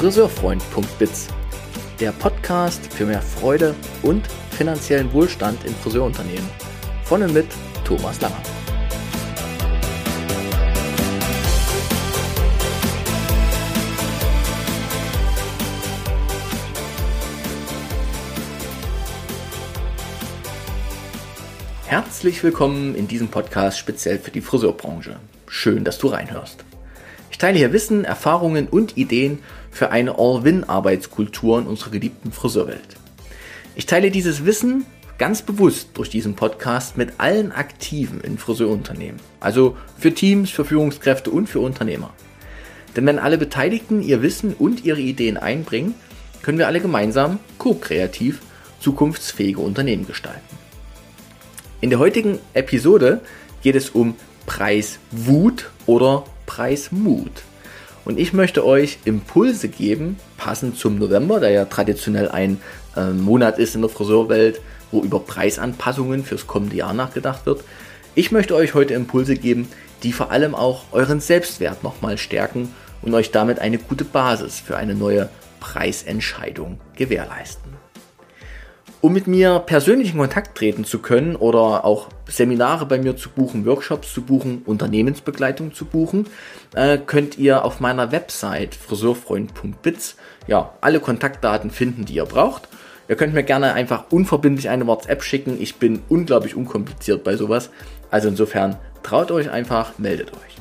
friseurfreund.biz, der Podcast für mehr Freude und finanziellen Wohlstand in Friseurunternehmen. Von und mit Thomas Langer. Herzlich willkommen in diesem Podcast speziell für die Friseurbranche. Schön, dass du reinhörst. Ich teile hier Wissen, Erfahrungen und Ideen für eine All-Win-Arbeitskultur in unserer geliebten Friseurwelt. Ich teile dieses Wissen ganz bewusst durch diesen Podcast mit allen Aktiven in Friseurunternehmen. Also für Teams, für Führungskräfte und für Unternehmer. Denn wenn alle Beteiligten ihr Wissen und ihre Ideen einbringen, können wir alle gemeinsam ko-kreativ zukunftsfähige Unternehmen gestalten. In der heutigen Episode geht es um Preiswut oder Preismut. Und ich möchte euch Impulse geben, passend zum November, der ja traditionell ein äh, Monat ist in der Friseurwelt, wo über Preisanpassungen fürs kommende Jahr nachgedacht wird. Ich möchte euch heute Impulse geben, die vor allem auch euren Selbstwert nochmal stärken und euch damit eine gute Basis für eine neue Preisentscheidung gewährleisten. Um mit mir persönlich in Kontakt treten zu können oder auch Seminare bei mir zu buchen, Workshops zu buchen, Unternehmensbegleitung zu buchen, äh, könnt ihr auf meiner Website friseurfreund.biz ja, alle Kontaktdaten finden, die ihr braucht. Ihr könnt mir gerne einfach unverbindlich eine WhatsApp schicken. Ich bin unglaublich unkompliziert bei sowas. Also insofern traut euch einfach, meldet euch.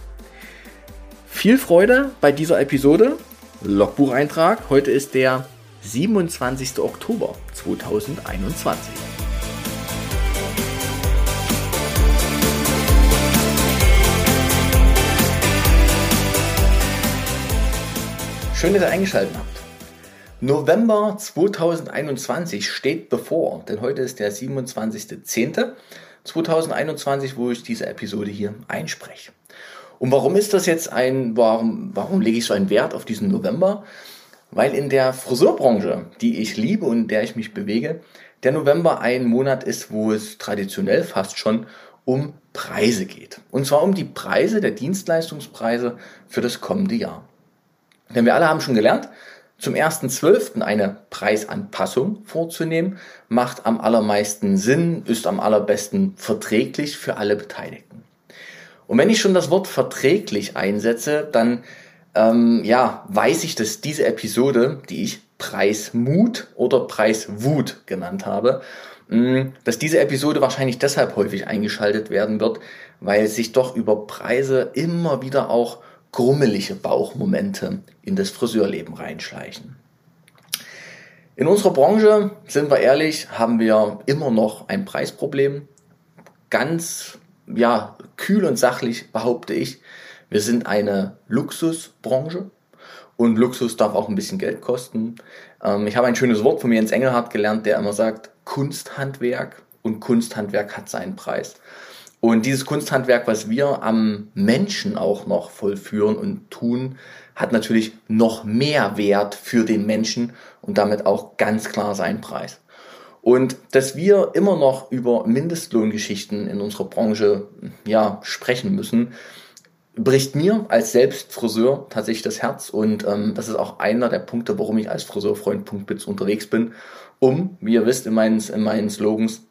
Viel Freude bei dieser Episode. Logbucheintrag. Heute ist der 27. Oktober 2021. Schön, dass ihr eingeschaltet habt. November 2021 steht bevor, denn heute ist der 27.10.2021, wo ich diese Episode hier einspreche. Und warum ist das jetzt ein, warum, warum lege ich so einen Wert auf diesen November? Weil in der Friseurbranche, die ich liebe und in der ich mich bewege, der November ein Monat ist, wo es traditionell fast schon um Preise geht. Und zwar um die Preise der Dienstleistungspreise für das kommende Jahr. Denn wir alle haben schon gelernt, zum 1.12. eine Preisanpassung vorzunehmen, macht am allermeisten Sinn, ist am allerbesten verträglich für alle Beteiligten. Und wenn ich schon das Wort verträglich einsetze, dann ähm, ja, weiß ich, dass diese Episode, die ich Preismut oder Preiswut genannt habe, mm, dass diese Episode wahrscheinlich deshalb häufig eingeschaltet werden wird, weil sich doch über Preise immer wieder auch grummelige Bauchmomente in das Friseurleben reinschleichen. In unserer Branche, sind wir ehrlich, haben wir immer noch ein Preisproblem. Ganz, ja, kühl und sachlich behaupte ich, wir sind eine Luxusbranche und Luxus darf auch ein bisschen Geld kosten. Ähm, ich habe ein schönes Wort von ins Engelhardt gelernt, der immer sagt, Kunsthandwerk und Kunsthandwerk hat seinen Preis. Und dieses Kunsthandwerk, was wir am Menschen auch noch vollführen und tun, hat natürlich noch mehr Wert für den Menschen und damit auch ganz klar seinen Preis. Und dass wir immer noch über Mindestlohngeschichten in unserer Branche ja, sprechen müssen, bricht mir als Selbstfriseur tatsächlich das Herz und ähm, das ist auch einer der Punkte, warum ich als Friseurfreund.biz unterwegs bin, um, wie ihr wisst, in meinen, in meinen Slogans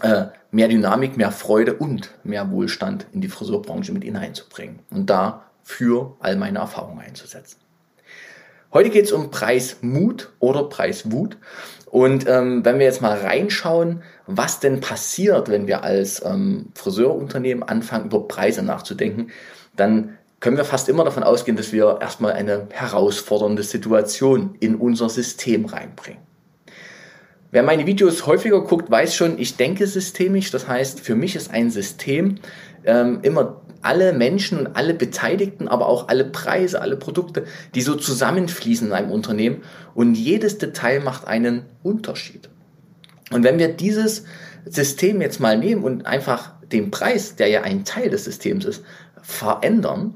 äh, mehr Dynamik, mehr Freude und mehr Wohlstand in die Friseurbranche mit hineinzubringen und dafür all meine Erfahrungen einzusetzen. Heute geht es um Preismut oder Preiswut. Und ähm, wenn wir jetzt mal reinschauen, was denn passiert, wenn wir als ähm, Friseurunternehmen anfangen, über Preise nachzudenken, dann können wir fast immer davon ausgehen, dass wir erstmal eine herausfordernde Situation in unser System reinbringen. Wer meine Videos häufiger guckt, weiß schon, ich denke systemisch. Das heißt, für mich ist ein System ähm, immer alle Menschen und alle Beteiligten, aber auch alle Preise, alle Produkte, die so zusammenfließen in einem Unternehmen. Und jedes Detail macht einen Unterschied. Und wenn wir dieses System jetzt mal nehmen und einfach den Preis, der ja ein Teil des Systems ist, verändern,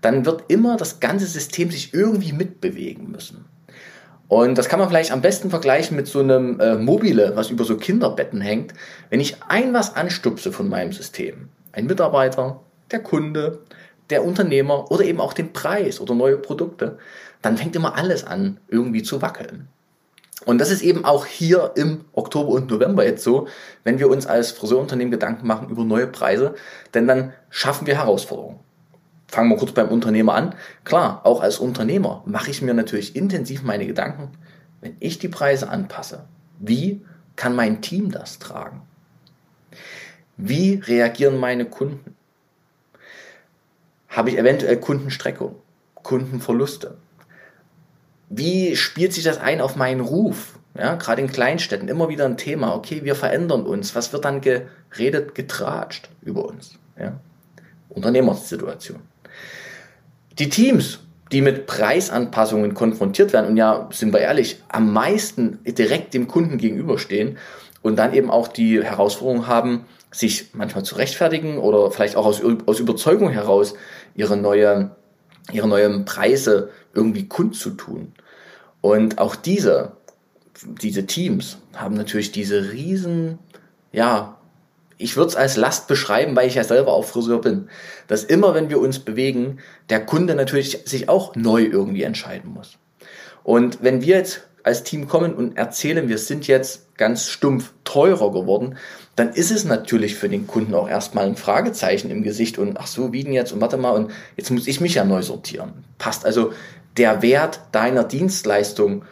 dann wird immer das ganze System sich irgendwie mitbewegen müssen. Und das kann man vielleicht am besten vergleichen mit so einem äh, Mobile, was über so Kinderbetten hängt. Wenn ich ein was anstupse von meinem System, ein Mitarbeiter, der Kunde, der Unternehmer oder eben auch den Preis oder neue Produkte, dann fängt immer alles an, irgendwie zu wackeln. Und das ist eben auch hier im Oktober und November jetzt so, wenn wir uns als Friseurunternehmen Gedanken machen über neue Preise, denn dann schaffen wir Herausforderungen. Fangen wir kurz beim Unternehmer an. Klar, auch als Unternehmer mache ich mir natürlich intensiv meine Gedanken, wenn ich die Preise anpasse. Wie kann mein Team das tragen? Wie reagieren meine Kunden? Habe ich eventuell Kundenstreckung, Kundenverluste? Wie spielt sich das ein auf meinen Ruf? Ja, gerade in Kleinstädten immer wieder ein Thema. Okay, wir verändern uns. Was wird dann geredet, getratscht über uns? Ja? Unternehmersituation. Die Teams, die mit Preisanpassungen konfrontiert werden und ja, sind wir ehrlich, am meisten direkt dem Kunden gegenüberstehen und dann eben auch die Herausforderung haben, sich manchmal zu rechtfertigen oder vielleicht auch aus, aus Überzeugung heraus ihre neue, ihre neuen Preise irgendwie kundzutun. Und auch diese, diese Teams haben natürlich diese riesen, ja, ich würde es als Last beschreiben, weil ich ja selber auch Friseur bin, dass immer, wenn wir uns bewegen, der Kunde natürlich sich auch neu irgendwie entscheiden muss. Und wenn wir jetzt als Team kommen und erzählen, wir sind jetzt ganz stumpf teurer geworden, dann ist es natürlich für den Kunden auch erstmal ein Fragezeichen im Gesicht und ach so, wie denn jetzt und warte mal und jetzt muss ich mich ja neu sortieren. Passt also der Wert deiner Dienstleistung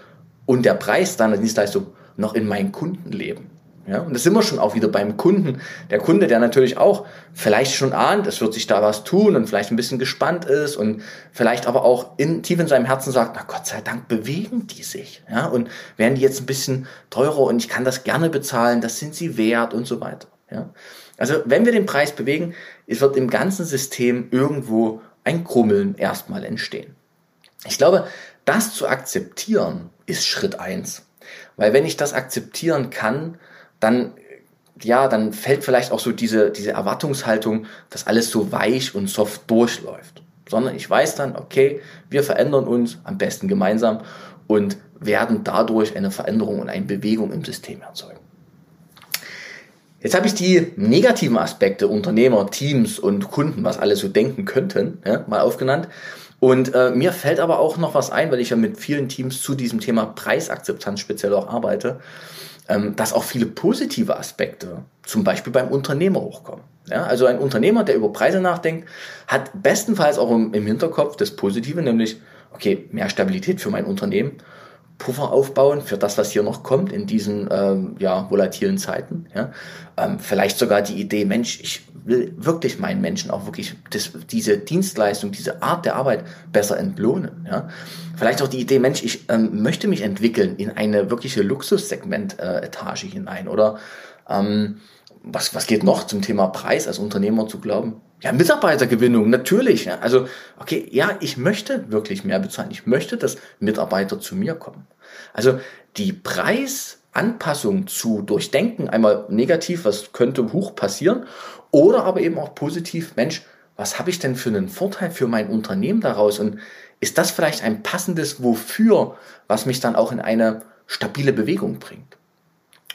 und der Preis deiner Dienstleistung noch in mein Kundenleben? Ja, und das sind wir schon auch wieder beim Kunden. Der Kunde, der natürlich auch vielleicht schon ahnt, es wird sich da was tun und vielleicht ein bisschen gespannt ist und vielleicht aber auch in, tief in seinem Herzen sagt, na Gott sei Dank bewegen die sich. Ja, und werden die jetzt ein bisschen teurer und ich kann das gerne bezahlen, das sind sie wert und so weiter. Ja, also wenn wir den Preis bewegen, es wird im ganzen System irgendwo ein Krummeln erstmal entstehen. Ich glaube, das zu akzeptieren ist Schritt eins. Weil wenn ich das akzeptieren kann, dann ja, dann fällt vielleicht auch so diese, diese Erwartungshaltung, dass alles so weich und soft durchläuft. Sondern ich weiß dann, okay, wir verändern uns am besten gemeinsam und werden dadurch eine Veränderung und eine Bewegung im System erzeugen. Jetzt habe ich die negativen Aspekte Unternehmer, Teams und Kunden, was alle so denken könnten, ja, mal aufgenannt. Und äh, mir fällt aber auch noch was ein, weil ich ja mit vielen Teams zu diesem Thema Preisakzeptanz speziell auch arbeite ähm, dass auch viele positive Aspekte, zum Beispiel beim Unternehmer hochkommen. Ja, also ein Unternehmer, der über Preise nachdenkt, hat bestenfalls auch im, im Hinterkopf das Positive, nämlich, okay, mehr Stabilität für mein Unternehmen, Puffer aufbauen für das, was hier noch kommt in diesen ähm, ja, volatilen Zeiten. Ja? Ähm, vielleicht sogar die Idee, Mensch, ich will wirklich meinen Menschen auch wirklich das, diese Dienstleistung, diese Art der Arbeit besser entlohnen. Ja? Vielleicht auch die Idee, Mensch, ich ähm, möchte mich entwickeln in eine wirkliche Luxussegment-Etage äh, hinein. Oder ähm, was, was geht noch zum Thema Preis als Unternehmer zu glauben? Ja, Mitarbeitergewinnung, natürlich. Ja. Also, okay, ja, ich möchte wirklich mehr bezahlen. Ich möchte, dass Mitarbeiter zu mir kommen. Also die Preisanpassung zu durchdenken, einmal negativ, was könnte hoch passieren, oder aber eben auch positiv, Mensch, was habe ich denn für einen Vorteil für mein Unternehmen daraus? Und ist das vielleicht ein passendes Wofür, was mich dann auch in eine stabile Bewegung bringt?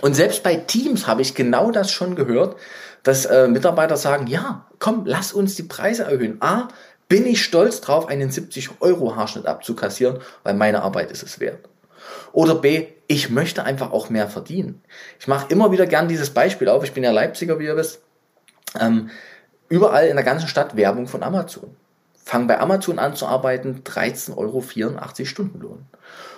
Und selbst bei Teams habe ich genau das schon gehört, dass äh, Mitarbeiter sagen, ja, komm, lass uns die Preise erhöhen. A, bin ich stolz drauf, einen 70 Euro Haarschnitt abzukassieren, weil meine Arbeit ist es wert. Oder B, ich möchte einfach auch mehr verdienen. Ich mache immer wieder gern dieses Beispiel auf. Ich bin ja Leipziger, wie ihr wisst. Ähm, überall in der ganzen Stadt Werbung von Amazon fange bei Amazon an zu arbeiten, 13,84 Euro Stundenlohn.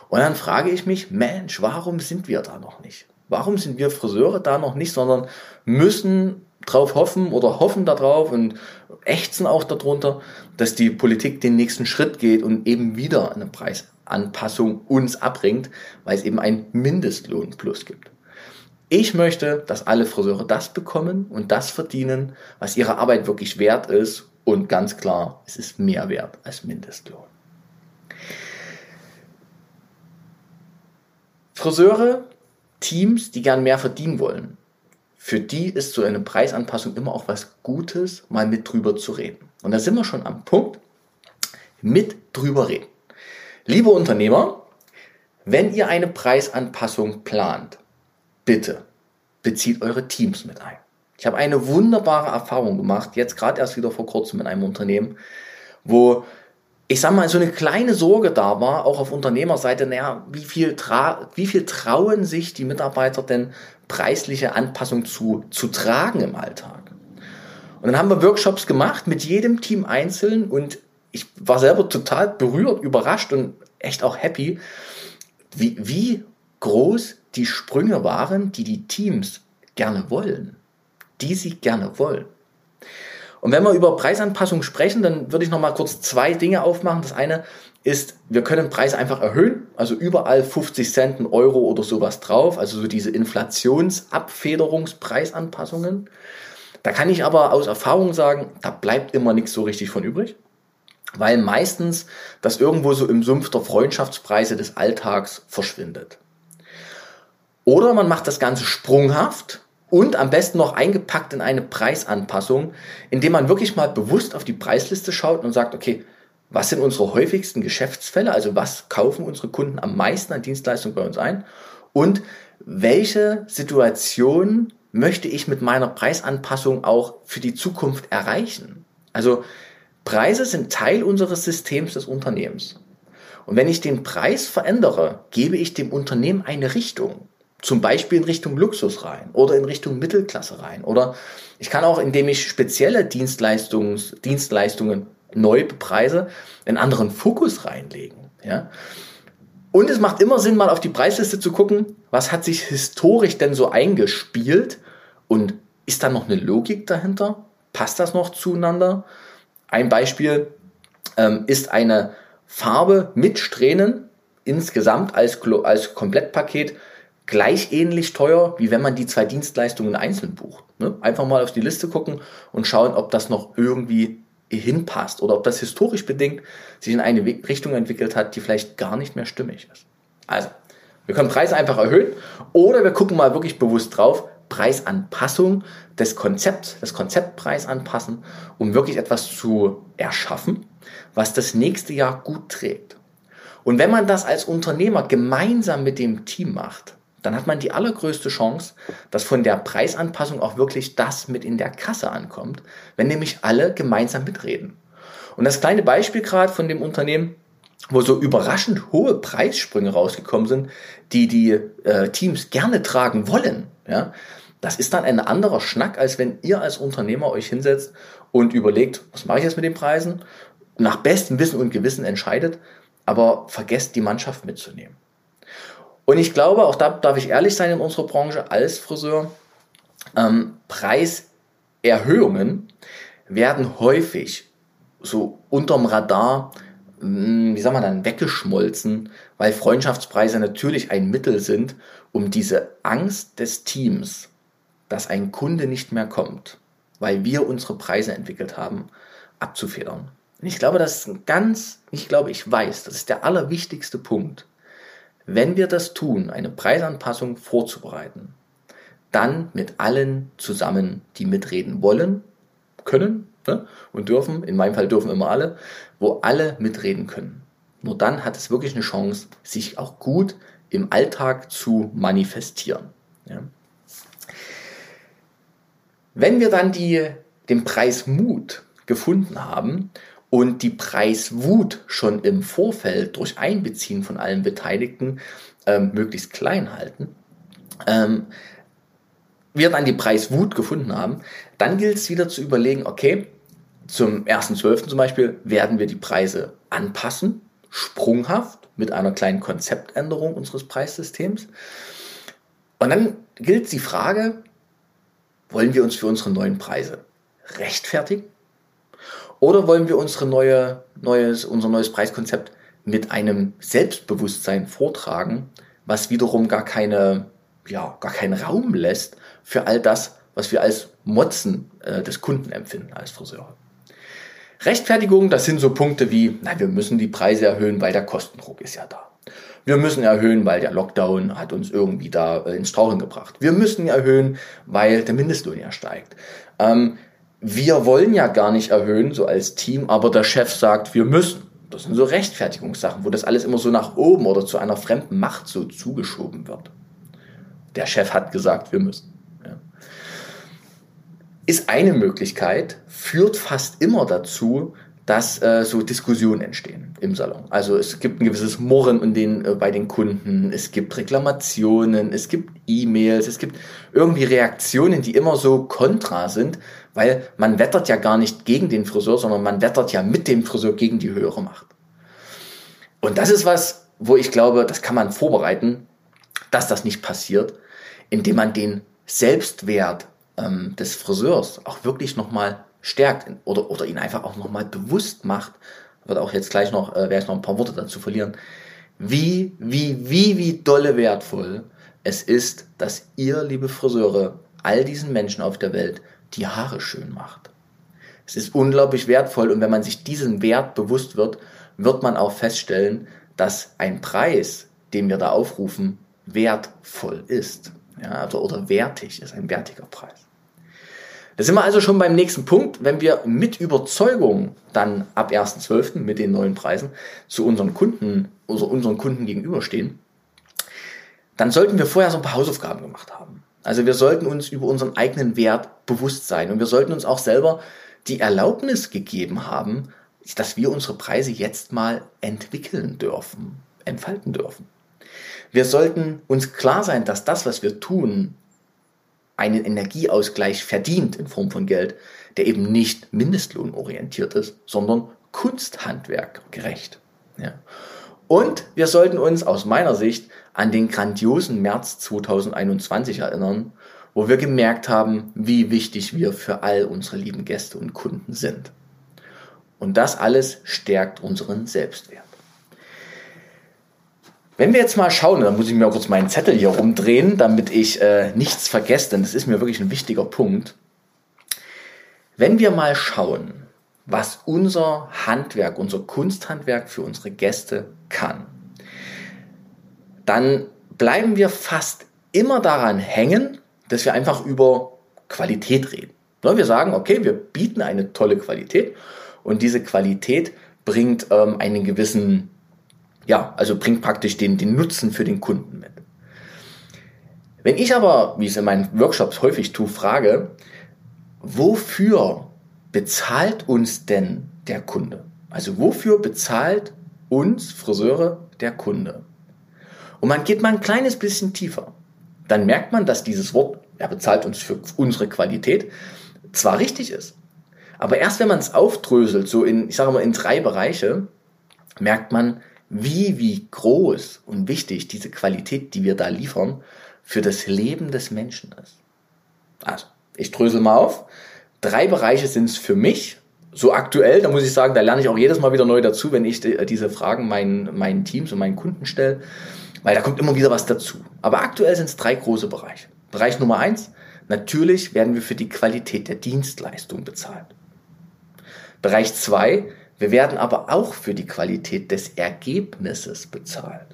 Und dann frage ich mich, Mensch, warum sind wir da noch nicht? Warum sind wir Friseure da noch nicht, sondern müssen drauf hoffen oder hoffen darauf und ächzen auch darunter, dass die Politik den nächsten Schritt geht und eben wieder eine Preisanpassung uns abbringt, weil es eben ein Mindestlohn plus gibt. Ich möchte, dass alle Friseure das bekommen und das verdienen, was ihre Arbeit wirklich wert ist und ganz klar, es ist mehr wert als Mindestlohn. Friseure, Teams, die gern mehr verdienen wollen, für die ist so eine Preisanpassung immer auch was Gutes, mal mit drüber zu reden. Und da sind wir schon am Punkt, mit drüber reden. Liebe Unternehmer, wenn ihr eine Preisanpassung plant, bitte bezieht eure Teams mit ein. Ich habe eine wunderbare Erfahrung gemacht, jetzt gerade erst wieder vor kurzem in einem Unternehmen. wo ich sag mal, so eine kleine Sorge da war, auch auf Unternehmerseite, naja, wie viel, wie viel trauen sich die Mitarbeiter denn preisliche Anpassung zu, zu tragen im Alltag? Und dann haben wir Workshops gemacht mit jedem Team einzeln und ich war selber total berührt, überrascht und echt auch happy, wie, wie groß die Sprünge waren, die die Teams gerne wollen, die sie gerne wollen. Und wenn wir über Preisanpassung sprechen, dann würde ich noch mal kurz zwei Dinge aufmachen. Das eine ist, wir können Preise einfach erhöhen, also überall 50 Cent, ein Euro oder sowas drauf, also so diese Inflationsabfederungspreisanpassungen. Da kann ich aber aus Erfahrung sagen, da bleibt immer nichts so richtig von übrig, weil meistens das irgendwo so im Sumpf der Freundschaftspreise des Alltags verschwindet. Oder man macht das Ganze sprunghaft und am besten noch eingepackt in eine Preisanpassung, indem man wirklich mal bewusst auf die Preisliste schaut und sagt, okay, was sind unsere häufigsten Geschäftsfälle, also was kaufen unsere Kunden am meisten an Dienstleistungen bei uns ein und welche Situation möchte ich mit meiner Preisanpassung auch für die Zukunft erreichen? Also Preise sind Teil unseres Systems des Unternehmens. Und wenn ich den Preis verändere, gebe ich dem Unternehmen eine Richtung zum Beispiel in Richtung Luxus rein oder in Richtung Mittelklasse rein. Oder ich kann auch, indem ich spezielle Dienstleistungs, Dienstleistungen neu bepreise, einen anderen Fokus reinlegen. Ja? Und es macht immer Sinn, mal auf die Preisliste zu gucken, was hat sich historisch denn so eingespielt und ist da noch eine Logik dahinter? Passt das noch zueinander? Ein Beispiel ähm, ist eine Farbe mit Strähnen insgesamt als, als Komplettpaket gleich ähnlich teuer, wie wenn man die zwei Dienstleistungen einzeln bucht. Ne? Einfach mal auf die Liste gucken und schauen, ob das noch irgendwie hinpasst oder ob das historisch bedingt sich in eine Richtung entwickelt hat, die vielleicht gar nicht mehr stimmig ist. Also, wir können Preise einfach erhöhen oder wir gucken mal wirklich bewusst drauf, Preisanpassung des Konzepts, das Konzeptpreis anpassen, um wirklich etwas zu erschaffen, was das nächste Jahr gut trägt. Und wenn man das als Unternehmer gemeinsam mit dem Team macht, dann hat man die allergrößte Chance, dass von der Preisanpassung auch wirklich das mit in der Kasse ankommt, wenn nämlich alle gemeinsam mitreden. Und das kleine Beispiel gerade von dem Unternehmen, wo so überraschend hohe Preissprünge rausgekommen sind, die die äh, Teams gerne tragen wollen, ja, das ist dann ein anderer Schnack, als wenn ihr als Unternehmer euch hinsetzt und überlegt, was mache ich jetzt mit den Preisen, nach bestem Wissen und Gewissen entscheidet, aber vergesst die Mannschaft mitzunehmen. Und ich glaube, auch da darf ich ehrlich sein in unserer Branche als Friseur, ähm, Preiserhöhungen werden häufig so unterm Radar, hm, wie sagen wir dann, weggeschmolzen, weil Freundschaftspreise natürlich ein Mittel sind, um diese Angst des Teams, dass ein Kunde nicht mehr kommt, weil wir unsere Preise entwickelt haben, abzufedern. Und ich glaube, das ist ein ganz, ich glaube, ich weiß, das ist der allerwichtigste Punkt wenn wir das tun, eine Preisanpassung vorzubereiten, dann mit allen zusammen, die mitreden wollen, können ne, und dürfen, in meinem Fall dürfen immer alle, wo alle mitreden können. Nur dann hat es wirklich eine Chance, sich auch gut im Alltag zu manifestieren. Ja. Wenn wir dann die, den Preis Mut gefunden haben und die Preiswut schon im Vorfeld durch Einbeziehen von allen Beteiligten ähm, möglichst klein halten, ähm, wir dann die Preiswut gefunden haben, dann gilt es wieder zu überlegen, okay, zum 1.12. zum Beispiel werden wir die Preise anpassen, sprunghaft, mit einer kleinen Konzeptänderung unseres Preissystems. Und dann gilt die Frage, wollen wir uns für unsere neuen Preise rechtfertigen? Oder wollen wir unsere neue, neues, unser neues Preiskonzept mit einem Selbstbewusstsein vortragen, was wiederum gar keine, ja, gar keinen Raum lässt für all das, was wir als Motzen äh, des Kunden empfinden als Friseure. Rechtfertigung, das sind so Punkte wie, na, wir müssen die Preise erhöhen, weil der Kostendruck ist ja da. Wir müssen erhöhen, weil der Lockdown hat uns irgendwie da äh, ins Straucheln gebracht. Wir müssen erhöhen, weil der Mindestlohn ja steigt. Ähm, wir wollen ja gar nicht erhöhen, so als Team, aber der Chef sagt, wir müssen. Das sind so Rechtfertigungssachen, wo das alles immer so nach oben oder zu einer fremden Macht so zugeschoben wird. Der Chef hat gesagt, wir müssen. Ja. Ist eine Möglichkeit, führt fast immer dazu, dass äh, so Diskussionen entstehen im Salon. Also es gibt ein gewisses Murren in den, äh, bei den Kunden, es gibt Reklamationen, es gibt E-Mails, es gibt irgendwie Reaktionen, die immer so kontra sind, weil man wettert ja gar nicht gegen den Friseur, sondern man wettert ja mit dem Friseur gegen die höhere Macht. Und das ist was, wo ich glaube, das kann man vorbereiten, dass das nicht passiert, indem man den Selbstwert ähm, des Friseurs auch wirklich nochmal stärkt oder, oder ihn einfach auch nochmal bewusst macht, wird auch jetzt gleich noch, äh, werde ich noch ein paar Worte dazu verlieren, wie, wie, wie, wie dolle wertvoll es ist, dass ihr, liebe Friseure, all diesen Menschen auf der Welt die Haare schön macht. Es ist unglaublich wertvoll und wenn man sich diesen Wert bewusst wird, wird man auch feststellen, dass ein Preis, den wir da aufrufen, wertvoll ist. Ja, also, oder wertig ist, ein wertiger Preis. Da sind wir also schon beim nächsten Punkt. Wenn wir mit Überzeugung dann ab 1.12. mit den neuen Preisen zu unseren Kunden, also unseren Kunden gegenüberstehen, dann sollten wir vorher so ein paar Hausaufgaben gemacht haben. Also wir sollten uns über unseren eigenen Wert bewusst sein und wir sollten uns auch selber die Erlaubnis gegeben haben, dass wir unsere Preise jetzt mal entwickeln dürfen, entfalten dürfen. Wir sollten uns klar sein, dass das, was wir tun, einen Energieausgleich verdient in Form von Geld, der eben nicht mindestlohnorientiert ist, sondern Kunsthandwerk gerecht. Ja. Und wir sollten uns aus meiner Sicht an den grandiosen März 2021 erinnern, wo wir gemerkt haben, wie wichtig wir für all unsere lieben Gäste und Kunden sind. Und das alles stärkt unseren Selbstwert. Wenn wir jetzt mal schauen, dann muss ich mir kurz meinen Zettel hier rumdrehen, damit ich äh, nichts vergesse, denn das ist mir wirklich ein wichtiger Punkt. Wenn wir mal schauen, was unser Handwerk, unser Kunsthandwerk für unsere Gäste kann, dann bleiben wir fast immer daran hängen, dass wir einfach über Qualität reden. Wir sagen, okay, wir bieten eine tolle Qualität und diese Qualität bringt ähm, einen gewissen ja, also bringt praktisch den, den Nutzen für den Kunden mit. Wenn ich aber, wie ich es in meinen Workshops häufig tue, frage, wofür bezahlt uns denn der Kunde? Also wofür bezahlt uns Friseure der Kunde? Und man geht mal ein kleines bisschen tiefer. Dann merkt man, dass dieses Wort, er bezahlt uns für unsere Qualität, zwar richtig ist. Aber erst wenn man es aufdröselt, so in, ich sage mal, in drei Bereiche, merkt man, wie, wie groß und wichtig diese Qualität, die wir da liefern, für das Leben des Menschen ist. Also, ich drösel mal auf. Drei Bereiche sind es für mich. So aktuell, da muss ich sagen, da lerne ich auch jedes Mal wieder neu dazu, wenn ich diese Fragen meinen, meinen Teams und meinen Kunden stelle, weil da kommt immer wieder was dazu. Aber aktuell sind es drei große Bereiche. Bereich Nummer eins, natürlich werden wir für die Qualität der Dienstleistung bezahlt. Bereich zwei, wir werden aber auch für die Qualität des Ergebnisses bezahlt.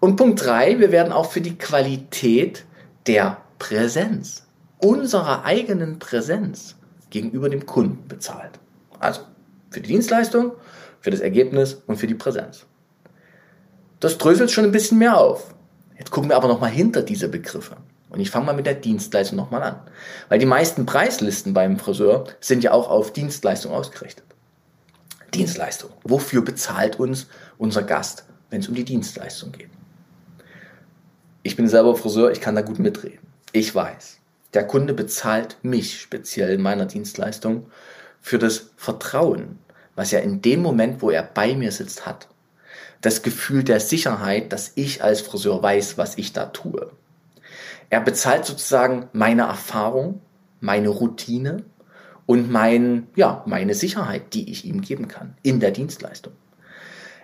Und Punkt drei: wir werden auch für die Qualität der Präsenz, unserer eigenen Präsenz gegenüber dem Kunden bezahlt. Also für die Dienstleistung, für das Ergebnis und für die Präsenz. Das dröselt schon ein bisschen mehr auf. Jetzt gucken wir aber nochmal hinter diese Begriffe. Und ich fange mal mit der Dienstleistung nochmal an. Weil die meisten Preislisten beim Friseur sind ja auch auf Dienstleistung ausgerichtet. Dienstleistung. Wofür bezahlt uns unser Gast, wenn es um die Dienstleistung geht? Ich bin selber Friseur, ich kann da gut mitreden. Ich weiß, der Kunde bezahlt mich speziell in meiner Dienstleistung für das Vertrauen, was er in dem Moment, wo er bei mir sitzt, hat. Das Gefühl der Sicherheit, dass ich als Friseur weiß, was ich da tue. Er bezahlt sozusagen meine Erfahrung, meine Routine, und mein, ja, meine Sicherheit, die ich ihm geben kann in der Dienstleistung.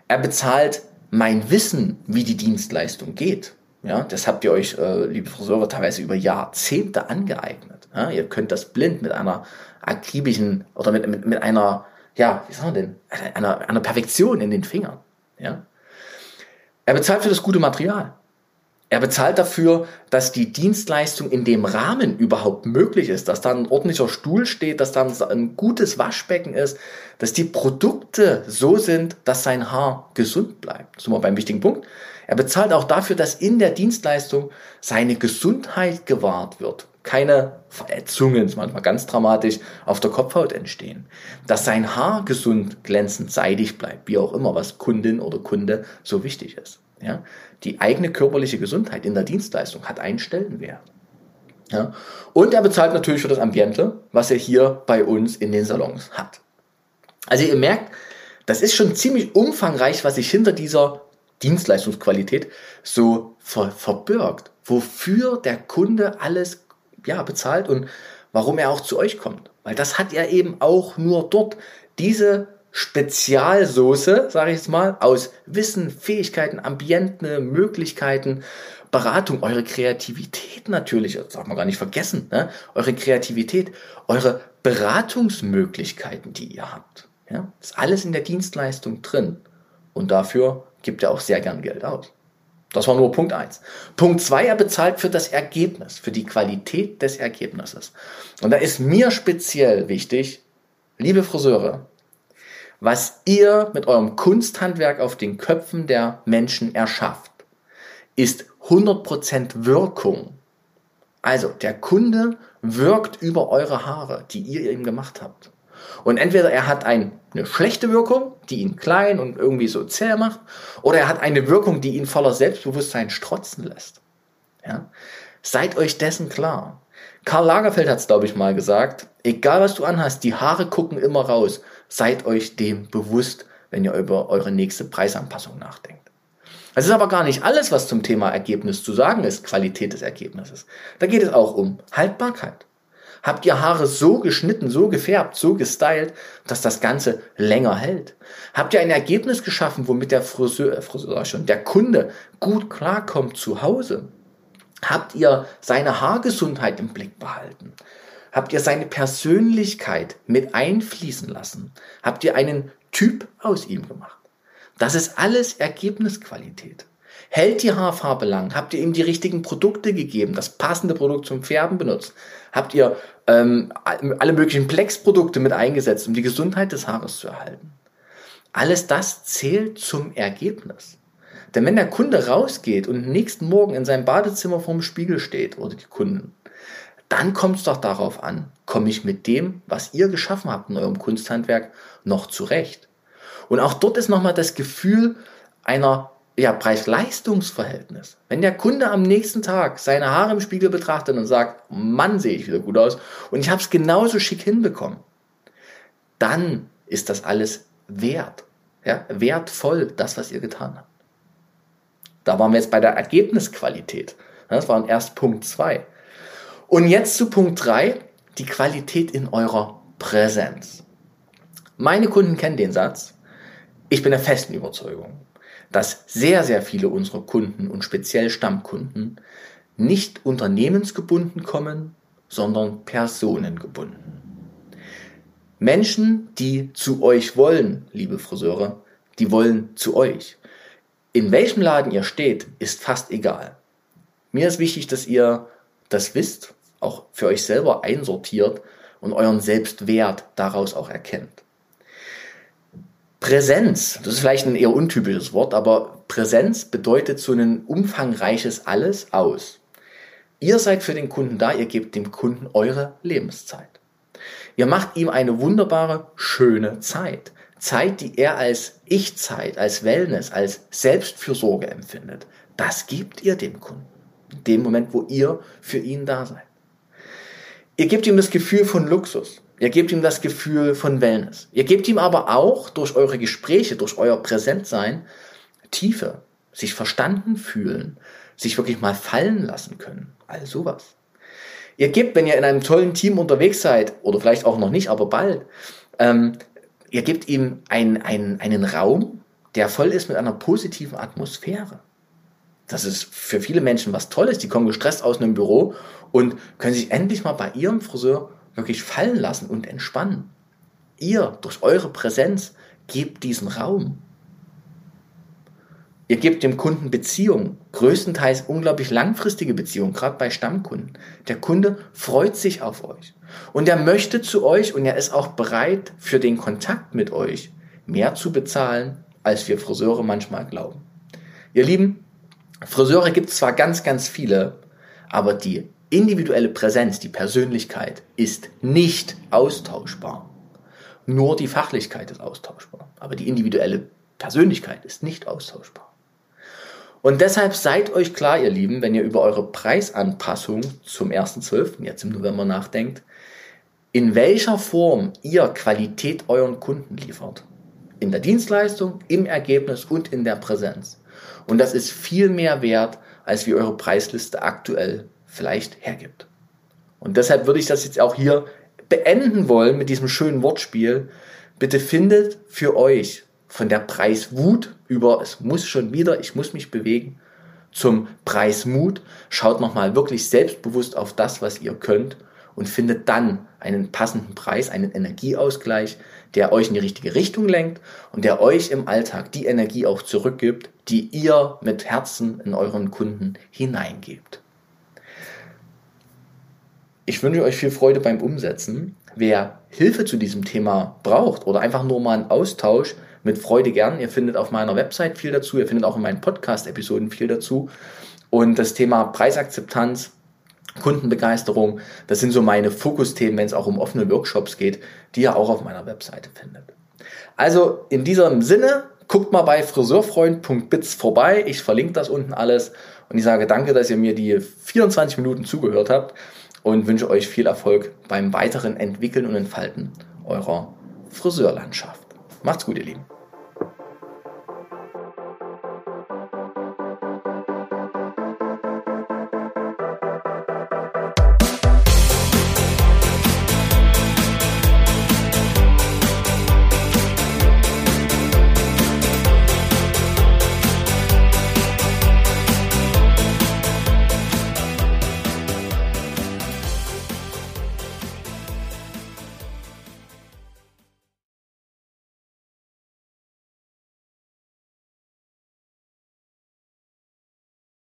Er bezahlt mein Wissen, wie die Dienstleistung geht. Ja, das habt ihr euch, äh, liebe Friseure, teilweise über Jahrzehnte angeeignet. Ja, ihr könnt das blind mit einer akribischen oder mit, mit, mit einer, ja, wie sagen wir denn, einer, einer Perfektion in den Fingern. Ja. Er bezahlt für das gute Material. Er bezahlt dafür, dass die Dienstleistung in dem Rahmen überhaupt möglich ist, dass da ein ordentlicher Stuhl steht, dass da ein gutes Waschbecken ist, dass die Produkte so sind, dass sein Haar gesund bleibt. Das ist mal beim wichtigen Punkt. Er bezahlt auch dafür, dass in der Dienstleistung seine Gesundheit gewahrt wird. Keine Verätzungen, ist manchmal ganz dramatisch, auf der Kopfhaut entstehen. Dass sein Haar gesund, glänzend, seidig bleibt, wie auch immer, was Kundin oder Kunde so wichtig ist. Ja? Die eigene körperliche Gesundheit in der Dienstleistung hat einen Stellenwert. Ja? Und er bezahlt natürlich für das Ambiente, was er hier bei uns in den Salons hat. Also ihr merkt, das ist schon ziemlich umfangreich, was sich hinter dieser Dienstleistungsqualität so ver verbirgt. Wofür der Kunde alles ja, bezahlt und warum er auch zu euch kommt. Weil das hat er eben auch nur dort. Diese Spezialsoße, sage ich jetzt mal, aus Wissen, Fähigkeiten, Ambiente, Möglichkeiten, Beratung, eure Kreativität natürlich, das darf man gar nicht vergessen, ne? eure Kreativität, eure Beratungsmöglichkeiten, die ihr habt. Ja? Ist alles in der Dienstleistung drin. Und dafür gibt er auch sehr gern Geld aus. Das war nur Punkt eins. Punkt zwei: er bezahlt für das Ergebnis, für die Qualität des Ergebnisses. Und da ist mir speziell wichtig, liebe Friseure, was ihr mit eurem Kunsthandwerk auf den Köpfen der Menschen erschafft, ist 100% Wirkung. Also der Kunde wirkt über eure Haare, die ihr ihm gemacht habt. Und entweder er hat ein, eine schlechte Wirkung, die ihn klein und irgendwie so zäh macht, oder er hat eine Wirkung, die ihn voller Selbstbewusstsein strotzen lässt. Ja? Seid euch dessen klar. Karl Lagerfeld hat es, glaube ich, mal gesagt, egal was du anhast, die Haare gucken immer raus. Seid euch dem bewusst, wenn ihr über eure nächste Preisanpassung nachdenkt. Das ist aber gar nicht alles, was zum Thema Ergebnis zu sagen ist, Qualität des Ergebnisses. Da geht es auch um Haltbarkeit. Habt ihr Haare so geschnitten, so gefärbt, so gestylt, dass das Ganze länger hält? Habt ihr ein Ergebnis geschaffen, womit der Friseur, äh, Friseur schon, der Kunde gut klarkommt zu Hause? Habt ihr seine Haargesundheit im Blick behalten? Habt ihr seine Persönlichkeit mit einfließen lassen? Habt ihr einen Typ aus ihm gemacht? Das ist alles Ergebnisqualität. Hält die Haarfarbe lang? Habt ihr ihm die richtigen Produkte gegeben? Das passende Produkt zum Färben benutzt? Habt ihr ähm, alle möglichen Plex-Produkte mit eingesetzt, um die Gesundheit des Haares zu erhalten? Alles das zählt zum Ergebnis. Denn wenn der Kunde rausgeht und nächsten Morgen in seinem Badezimmer vorm Spiegel steht oder die Kunden, dann kommt es doch darauf an, komme ich mit dem, was ihr geschaffen habt in eurem Kunsthandwerk, noch zurecht. Und auch dort ist nochmal das Gefühl einer ja, Preis-Leistungs-Verhältnis. Wenn der Kunde am nächsten Tag seine Haare im Spiegel betrachtet und sagt, Mann, sehe ich wieder gut aus und ich habe es genauso schick hinbekommen, dann ist das alles wert. Ja, wertvoll, das, was ihr getan habt. Da waren wir jetzt bei der Ergebnisqualität. Das war erst Punkt 2. Und jetzt zu Punkt 3, die Qualität in eurer Präsenz. Meine Kunden kennen den Satz. Ich bin der festen Überzeugung, dass sehr, sehr viele unserer Kunden und speziell Stammkunden nicht unternehmensgebunden kommen, sondern personengebunden. Menschen, die zu euch wollen, liebe Friseure, die wollen zu euch. In welchem Laden ihr steht, ist fast egal. Mir ist wichtig, dass ihr das wisst, auch für euch selber einsortiert und euren Selbstwert daraus auch erkennt. Präsenz, das ist vielleicht ein eher untypisches Wort, aber Präsenz bedeutet so ein umfangreiches Alles aus. Ihr seid für den Kunden da, ihr gebt dem Kunden eure Lebenszeit. Ihr macht ihm eine wunderbare, schöne Zeit. Zeit, die er als Ich-Zeit, als Wellness, als Selbstfürsorge empfindet. Das gebt ihr dem Kunden. In dem Moment, wo ihr für ihn da seid. Ihr gebt ihm das Gefühl von Luxus. Ihr gebt ihm das Gefühl von Wellness. Ihr gebt ihm aber auch durch eure Gespräche, durch euer Präsentsein Tiefe, sich verstanden fühlen, sich wirklich mal fallen lassen können. All sowas. Ihr gebt, wenn ihr in einem tollen Team unterwegs seid, oder vielleicht auch noch nicht, aber bald, ähm, ihr gebt ihm ein, ein, einen Raum, der voll ist mit einer positiven Atmosphäre. Das ist für viele Menschen was Tolles. Die kommen gestresst aus einem Büro und können sich endlich mal bei ihrem Friseur wirklich fallen lassen und entspannen. Ihr, durch eure Präsenz, gebt diesen Raum. Ihr gebt dem Kunden Beziehungen, größtenteils unglaublich langfristige Beziehungen, gerade bei Stammkunden. Der Kunde freut sich auf euch und er möchte zu euch und er ist auch bereit für den Kontakt mit euch mehr zu bezahlen, als wir Friseure manchmal glauben. Ihr Lieben, Friseure gibt es zwar ganz, ganz viele, aber die individuelle Präsenz, die Persönlichkeit ist nicht austauschbar. Nur die Fachlichkeit ist austauschbar. Aber die individuelle Persönlichkeit ist nicht austauschbar. Und deshalb seid euch klar, ihr Lieben, wenn ihr über eure Preisanpassung zum 1.12., jetzt im November nachdenkt, in welcher Form ihr Qualität euren Kunden liefert. In der Dienstleistung, im Ergebnis und in der Präsenz. Und das ist viel mehr wert, als wie eure Preisliste aktuell vielleicht hergibt. Und deshalb würde ich das jetzt auch hier beenden wollen mit diesem schönen Wortspiel. Bitte findet für euch von der Preiswut über es muss schon wieder, ich muss mich bewegen, zum Preismut. Schaut nochmal wirklich selbstbewusst auf das, was ihr könnt und findet dann einen passenden Preis, einen Energieausgleich, der euch in die richtige Richtung lenkt und der euch im Alltag die Energie auch zurückgibt, die ihr mit Herzen in euren Kunden hineingebt. Ich wünsche euch viel Freude beim Umsetzen. Wer Hilfe zu diesem Thema braucht oder einfach nur mal einen Austausch, mit Freude gern. Ihr findet auf meiner Website viel dazu, ihr findet auch in meinen Podcast-Episoden viel dazu. Und das Thema Preisakzeptanz, Kundenbegeisterung, das sind so meine Fokusthemen, wenn es auch um offene Workshops geht, die ihr auch auf meiner Webseite findet. Also in diesem Sinne, guckt mal bei friseurfreund.biz vorbei. Ich verlinke das unten alles und ich sage danke, dass ihr mir die 24 Minuten zugehört habt und wünsche euch viel Erfolg beim weiteren Entwickeln und Entfalten eurer Friseurlandschaft. Macht's gut, ihr Lieben.